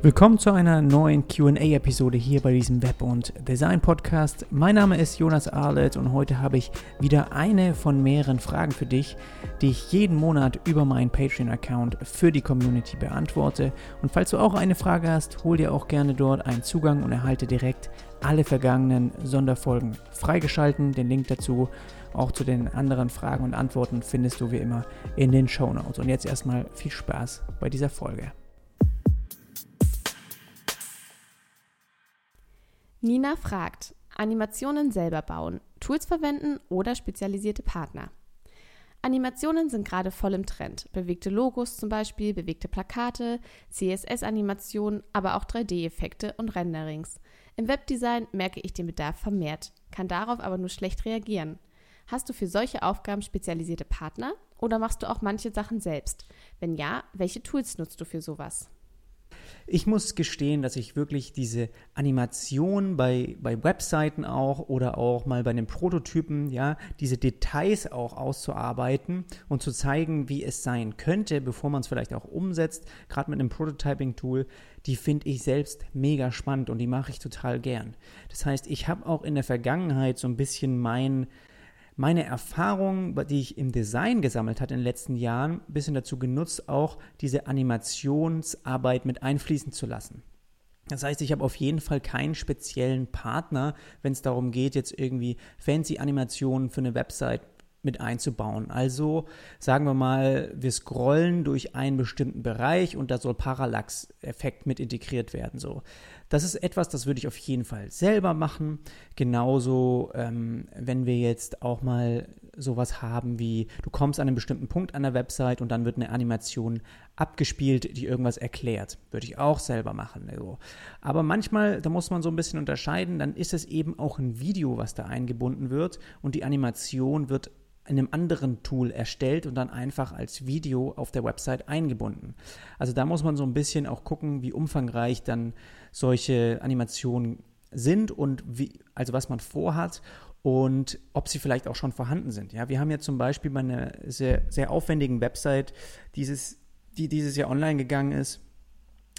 Willkommen zu einer neuen QA-Episode hier bei diesem Web- und Design-Podcast. Mein Name ist Jonas Arlett und heute habe ich wieder eine von mehreren Fragen für dich, die ich jeden Monat über meinen Patreon-Account für die Community beantworte. Und falls du auch eine Frage hast, hol dir auch gerne dort einen Zugang und erhalte direkt alle vergangenen Sonderfolgen freigeschalten. Den Link dazu, auch zu den anderen Fragen und Antworten, findest du wie immer in den Show Notes. Und jetzt erstmal viel Spaß bei dieser Folge. Nina fragt, Animationen selber bauen, Tools verwenden oder spezialisierte Partner. Animationen sind gerade voll im Trend. Bewegte Logos zum Beispiel, bewegte Plakate, CSS-Animationen, aber auch 3D-Effekte und Renderings. Im Webdesign merke ich den Bedarf vermehrt, kann darauf aber nur schlecht reagieren. Hast du für solche Aufgaben spezialisierte Partner oder machst du auch manche Sachen selbst? Wenn ja, welche Tools nutzt du für sowas? Ich muss gestehen, dass ich wirklich diese Animation bei, bei Webseiten auch oder auch mal bei den Prototypen, ja, diese Details auch auszuarbeiten und zu zeigen, wie es sein könnte, bevor man es vielleicht auch umsetzt, gerade mit einem Prototyping-Tool, die finde ich selbst mega spannend und die mache ich total gern. Das heißt, ich habe auch in der Vergangenheit so ein bisschen mein meine Erfahrung, die ich im Design gesammelt hat in den letzten Jahren, ein bisschen dazu genutzt, auch diese Animationsarbeit mit einfließen zu lassen. Das heißt, ich habe auf jeden Fall keinen speziellen Partner, wenn es darum geht, jetzt irgendwie fancy Animationen für eine Website mit einzubauen. Also sagen wir mal, wir scrollen durch einen bestimmten Bereich und da soll Parallax-Effekt mit integriert werden. So, das ist etwas, das würde ich auf jeden Fall selber machen. Genauso, ähm, wenn wir jetzt auch mal sowas haben wie, du kommst an einen bestimmten Punkt an der Website und dann wird eine Animation abgespielt, die irgendwas erklärt. Würde ich auch selber machen. Also. Aber manchmal, da muss man so ein bisschen unterscheiden, dann ist es eben auch ein Video, was da eingebunden wird und die Animation wird einem anderen Tool erstellt und dann einfach als Video auf der Website eingebunden. Also da muss man so ein bisschen auch gucken, wie umfangreich dann solche Animationen sind und wie, also was man vorhat und ob sie vielleicht auch schon vorhanden sind. Ja, wir haben ja zum Beispiel bei einer sehr, sehr aufwendigen Website, dieses, die dieses Jahr online gegangen ist,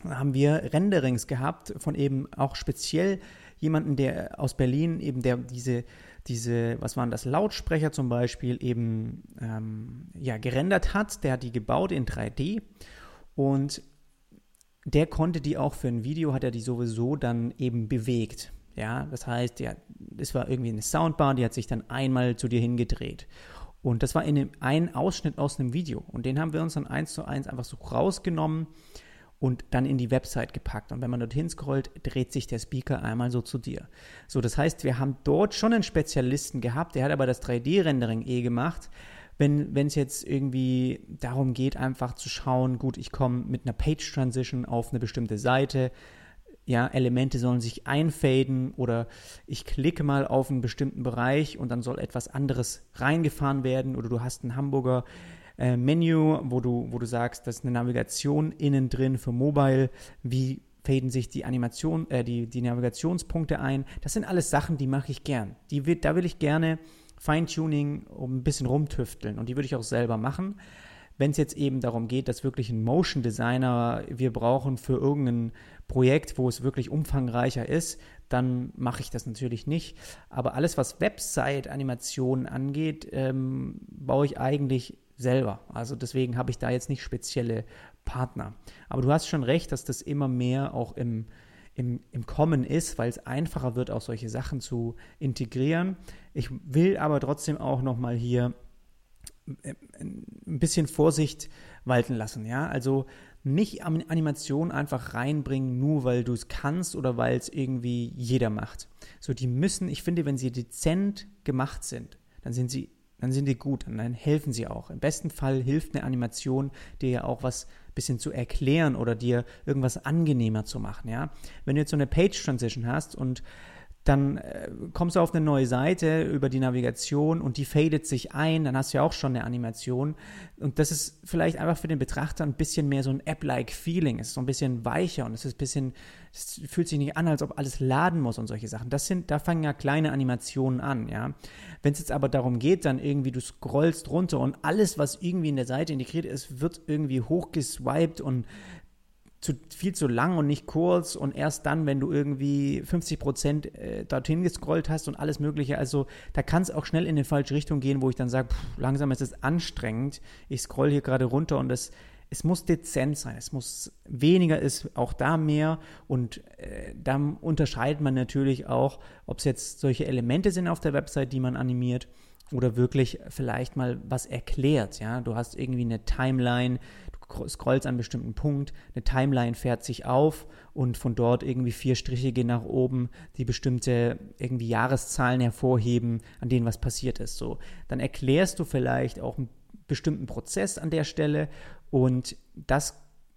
haben wir Renderings gehabt von eben auch speziell jemanden, der aus Berlin eben der diese diese, was waren das, Lautsprecher zum Beispiel eben ähm, ja, gerendert hat. Der hat die gebaut in 3D und der konnte die auch für ein Video, hat er die sowieso dann eben bewegt. Ja, das heißt, ja, es war irgendwie eine Soundbar, die hat sich dann einmal zu dir hingedreht. Und das war in einem, ein Ausschnitt aus einem Video. Und den haben wir uns dann eins zu eins einfach so rausgenommen und dann in die Website gepackt. Und wenn man dorthin scrollt, dreht sich der Speaker einmal so zu dir. So, das heißt, wir haben dort schon einen Spezialisten gehabt, der hat aber das 3D-Rendering eh gemacht. Wenn es jetzt irgendwie darum geht, einfach zu schauen, gut, ich komme mit einer Page-Transition auf eine bestimmte Seite, ja, Elemente sollen sich einfaden oder ich klicke mal auf einen bestimmten Bereich und dann soll etwas anderes reingefahren werden oder du hast einen Hamburger äh, Menü, wo du, wo du sagst, das ist eine Navigation innen drin für Mobile, wie faden sich die Animation, äh, die, die Navigationspunkte ein. Das sind alles Sachen, die mache ich gern. Die will, da will ich gerne Feintuning um ein bisschen rumtüfteln und die würde ich auch selber machen. Wenn es jetzt eben darum geht, dass wirklich ein Motion Designer wir brauchen für irgendein Projekt, wo es wirklich umfangreicher ist, dann mache ich das natürlich nicht. Aber alles, was Website-Animationen angeht, ähm, baue ich eigentlich selber. Also deswegen habe ich da jetzt nicht spezielle Partner. Aber du hast schon recht, dass das immer mehr auch im, im, im Kommen ist, weil es einfacher wird, auch solche Sachen zu integrieren. Ich will aber trotzdem auch nochmal hier äh, ein bisschen Vorsicht walten lassen. Ja, also nicht Animation einfach reinbringen, nur weil du es kannst oder weil es irgendwie jeder macht. So, die müssen, ich finde, wenn sie dezent gemacht sind, dann sind sie dann sind die gut und dann helfen sie auch. Im besten Fall hilft eine Animation dir ja auch was bisschen zu erklären oder dir irgendwas angenehmer zu machen, ja. Wenn du jetzt so eine Page Transition hast und dann äh, kommst du auf eine neue Seite über die Navigation und die fadet sich ein, dann hast du ja auch schon eine Animation. Und das ist vielleicht einfach für den Betrachter ein bisschen mehr so ein App-like Feeling. Es ist so ein bisschen weicher und es ist ein bisschen, es fühlt sich nicht an, als ob alles laden muss und solche Sachen. Das sind, da fangen ja kleine Animationen an, ja. Wenn es jetzt aber darum geht, dann irgendwie du scrollst runter und alles, was irgendwie in der Seite integriert ist, wird irgendwie hochgeswiped und zu, viel zu lang und nicht kurz und erst dann, wenn du irgendwie 50 Prozent äh, dorthin gescrollt hast und alles Mögliche. Also da kann es auch schnell in die falsche Richtung gehen, wo ich dann sage, langsam ist es anstrengend. Ich scroll hier gerade runter und es, es muss dezent sein. Es muss weniger ist auch da mehr und äh, da unterscheidet man natürlich auch, ob es jetzt solche Elemente sind auf der Website, die man animiert oder wirklich vielleicht mal was erklärt. Ja, du hast irgendwie eine Timeline, scrollst an einem bestimmten Punkt, eine Timeline fährt sich auf und von dort irgendwie vier Striche gehen nach oben, die bestimmte irgendwie Jahreszahlen hervorheben, an denen was passiert ist. So, dann erklärst du vielleicht auch einen bestimmten Prozess an der Stelle und das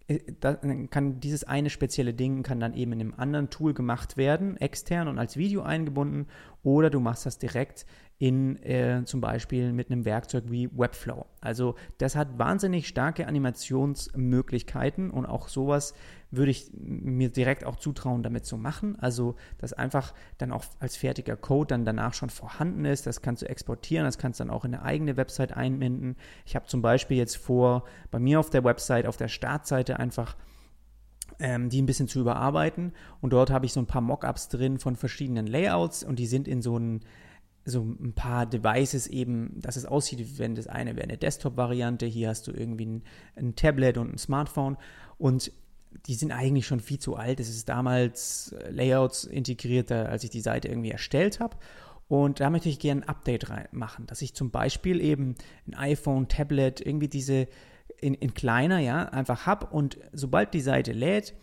äh, dann kann dieses eine spezielle Ding kann dann eben in einem anderen Tool gemacht werden, extern und als Video eingebunden, oder du machst das direkt in äh, zum Beispiel mit einem Werkzeug wie Webflow. Also das hat wahnsinnig starke Animationsmöglichkeiten und auch sowas würde ich mir direkt auch zutrauen, damit zu machen. Also das einfach dann auch als fertiger Code dann danach schon vorhanden ist. Das kannst du exportieren, das kannst du dann auch in eine eigene Website einbinden. Ich habe zum Beispiel jetzt vor, bei mir auf der Website, auf der Startseite einfach ähm, die ein bisschen zu überarbeiten. Und dort habe ich so ein paar Mockups drin von verschiedenen Layouts und die sind in so ein so ein paar Devices eben, dass es aussieht, wenn das eine wäre eine Desktop-Variante, hier hast du irgendwie ein, ein, Tablet und ein Smartphone und die sind eigentlich schon viel zu alt. Es ist damals äh, Layouts integrierter, als ich die Seite irgendwie erstellt habe. Und da möchte ich gerne ein Update machen, dass ich zum Beispiel eben ein iPhone, Tablet, irgendwie diese in, in kleiner, ja, einfach habe und sobald die Seite lädt,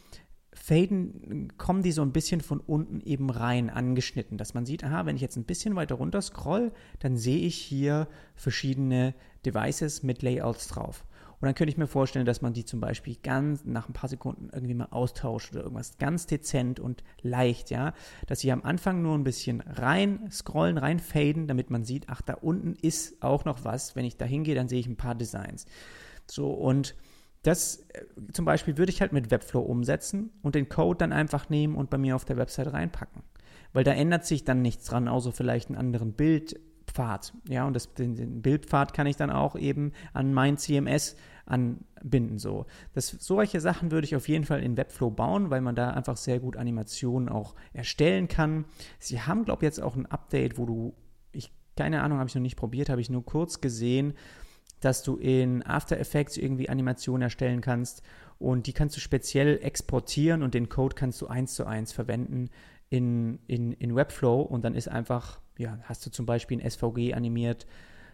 faden, kommen die so ein bisschen von unten eben rein angeschnitten, dass man sieht, aha, wenn ich jetzt ein bisschen weiter runter scroll, dann sehe ich hier verschiedene Devices mit Layouts drauf. Und dann könnte ich mir vorstellen, dass man die zum Beispiel ganz nach ein paar Sekunden irgendwie mal austauscht oder irgendwas ganz dezent und leicht, ja. Dass sie am Anfang nur ein bisschen rein scrollen, rein faden, damit man sieht, ach, da unten ist auch noch was. Wenn ich da hingehe, dann sehe ich ein paar Designs. So, und das äh, zum Beispiel würde ich halt mit Webflow umsetzen und den Code dann einfach nehmen und bei mir auf der Website reinpacken. Weil da ändert sich dann nichts dran, außer vielleicht einen anderen Bildpfad. Ja, und das, den, den Bildpfad kann ich dann auch eben an mein CMS anbinden. So. Das, solche Sachen würde ich auf jeden Fall in Webflow bauen, weil man da einfach sehr gut Animationen auch erstellen kann. Sie haben, glaube ich, jetzt auch ein Update, wo du, ich, keine Ahnung, habe ich noch nicht probiert, habe ich nur kurz gesehen, dass du in After Effects irgendwie Animationen erstellen kannst und die kannst du speziell exportieren und den Code kannst du eins zu eins verwenden in, in, in Webflow und dann ist einfach, ja, hast du zum Beispiel ein SVG animiert,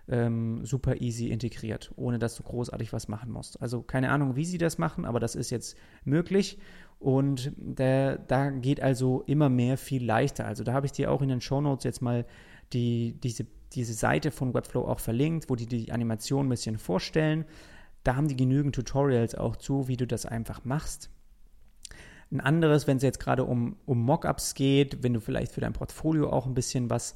ähm, super easy integriert, ohne dass du großartig was machen musst. Also keine Ahnung, wie sie das machen, aber das ist jetzt möglich und der, da geht also immer mehr viel leichter. Also da habe ich dir auch in den Show Notes jetzt mal die, diese diese Seite von Webflow auch verlinkt, wo die die Animation ein bisschen vorstellen. Da haben die genügend Tutorials auch zu, wie du das einfach machst. Ein anderes, wenn es jetzt gerade um, um Mockups geht, wenn du vielleicht für dein Portfolio auch ein bisschen was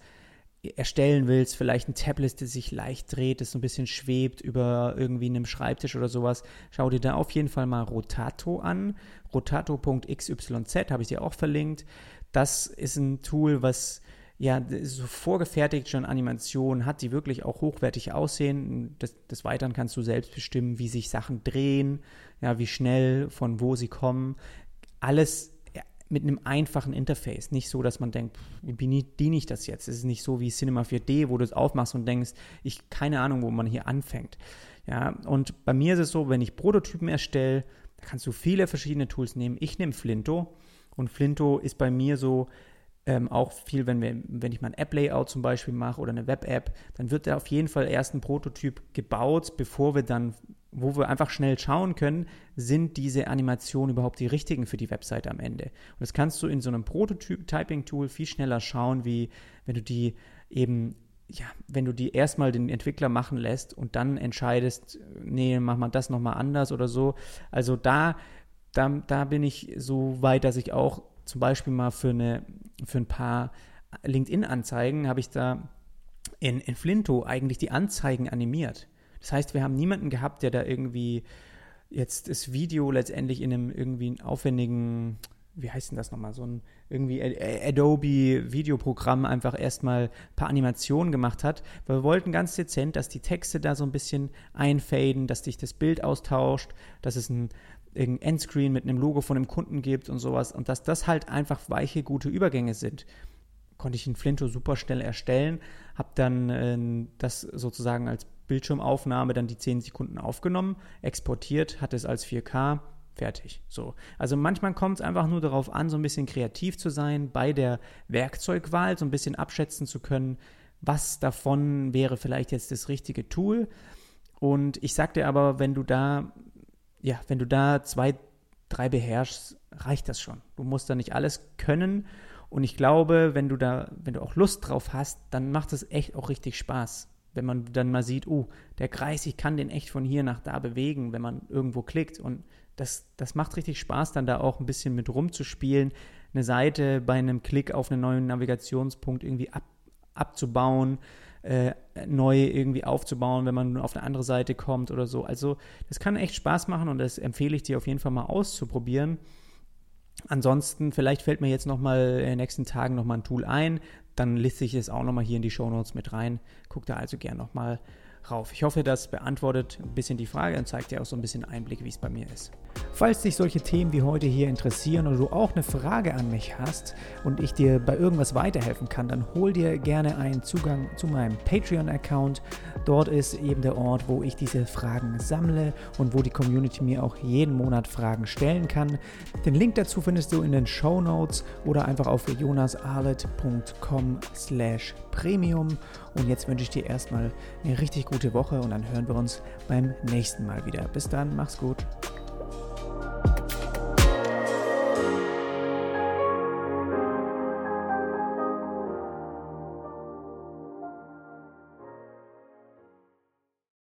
erstellen willst, vielleicht ein Tablet, das sich leicht dreht, das so ein bisschen schwebt über irgendwie einem Schreibtisch oder sowas, schau dir da auf jeden Fall mal Rotato an. Rotato.xyz habe ich dir auch verlinkt. Das ist ein Tool, was ja, so vorgefertigt schon Animationen hat, die wirklich auch hochwertig aussehen. Des, des Weiteren kannst du selbst bestimmen, wie sich Sachen drehen, ja, wie schnell, von wo sie kommen. Alles mit einem einfachen Interface. Nicht so, dass man denkt, wie bediene ich das jetzt? Es ist nicht so wie Cinema 4D, wo du es aufmachst und denkst, ich keine Ahnung, wo man hier anfängt. Ja, und bei mir ist es so, wenn ich Prototypen erstelle, da kannst du viele verschiedene Tools nehmen. Ich nehme Flinto und Flinto ist bei mir so ähm, auch viel, wenn, wir, wenn ich mal ein App-Layout zum Beispiel mache oder eine Web-App, dann wird da auf jeden Fall erst ein Prototyp gebaut, bevor wir dann, wo wir einfach schnell schauen können, sind diese Animationen überhaupt die richtigen für die Webseite am Ende. Und das kannst du in so einem Prototyp-Typing-Tool viel schneller schauen, wie wenn du die eben ja, wenn du die erstmal den Entwickler machen lässt und dann entscheidest, nee, mach mal das nochmal anders oder so. Also da, da, da bin ich so weit, dass ich auch zum Beispiel mal für, eine, für ein paar LinkedIn-Anzeigen habe ich da in, in Flinto eigentlich die Anzeigen animiert. Das heißt, wir haben niemanden gehabt, der da irgendwie jetzt das Video letztendlich in einem irgendwie aufwendigen, wie heißt denn das nochmal, so ein irgendwie Adobe Videoprogramm einfach erstmal ein paar Animationen gemacht hat, weil wir wollten ganz dezent, dass die Texte da so ein bisschen einfaden, dass sich das Bild austauscht, dass es ein irgendein Endscreen mit einem Logo von einem Kunden gibt und sowas und dass das halt einfach weiche, gute Übergänge sind. Konnte ich in Flinto super schnell erstellen, habe dann äh, das sozusagen als Bildschirmaufnahme dann die 10 Sekunden aufgenommen, exportiert, hatte es als 4K, fertig. So. Also manchmal kommt es einfach nur darauf an, so ein bisschen kreativ zu sein, bei der Werkzeugwahl so ein bisschen abschätzen zu können, was davon wäre vielleicht jetzt das richtige Tool. Und ich sag dir aber, wenn du da ja, wenn du da zwei, drei beherrschst, reicht das schon. Du musst da nicht alles können. Und ich glaube, wenn du da, wenn du auch Lust drauf hast, dann macht es echt auch richtig Spaß. Wenn man dann mal sieht, oh, der Kreis, ich kann den echt von hier nach da bewegen, wenn man irgendwo klickt. Und das, das macht richtig Spaß, dann da auch ein bisschen mit rumzuspielen, eine Seite bei einem Klick auf einen neuen Navigationspunkt irgendwie ab, abzubauen äh, neu irgendwie aufzubauen, wenn man auf eine andere Seite kommt oder so. Also das kann echt Spaß machen und das empfehle ich dir auf jeden Fall mal auszuprobieren. Ansonsten, vielleicht fällt mir jetzt nochmal in den nächsten Tagen nochmal ein Tool ein, dann liste ich es auch nochmal hier in die Show Notes mit rein. Guck da also gern nochmal rauf. Ich hoffe, das beantwortet ein bisschen die Frage und zeigt dir auch so ein bisschen Einblick, wie es bei mir ist. Falls dich solche Themen wie heute hier interessieren oder du auch eine Frage an mich hast und ich dir bei irgendwas weiterhelfen kann, dann hol dir gerne einen Zugang zu meinem Patreon-Account. Dort ist eben der Ort, wo ich diese Fragen sammle und wo die Community mir auch jeden Monat Fragen stellen kann. Den Link dazu findest du in den Show Notes oder einfach auf jonasarlet.com slash premium. Und jetzt wünsche ich dir erstmal eine richtig gute Woche und dann hören wir uns beim nächsten Mal wieder. Bis dann, mach's gut.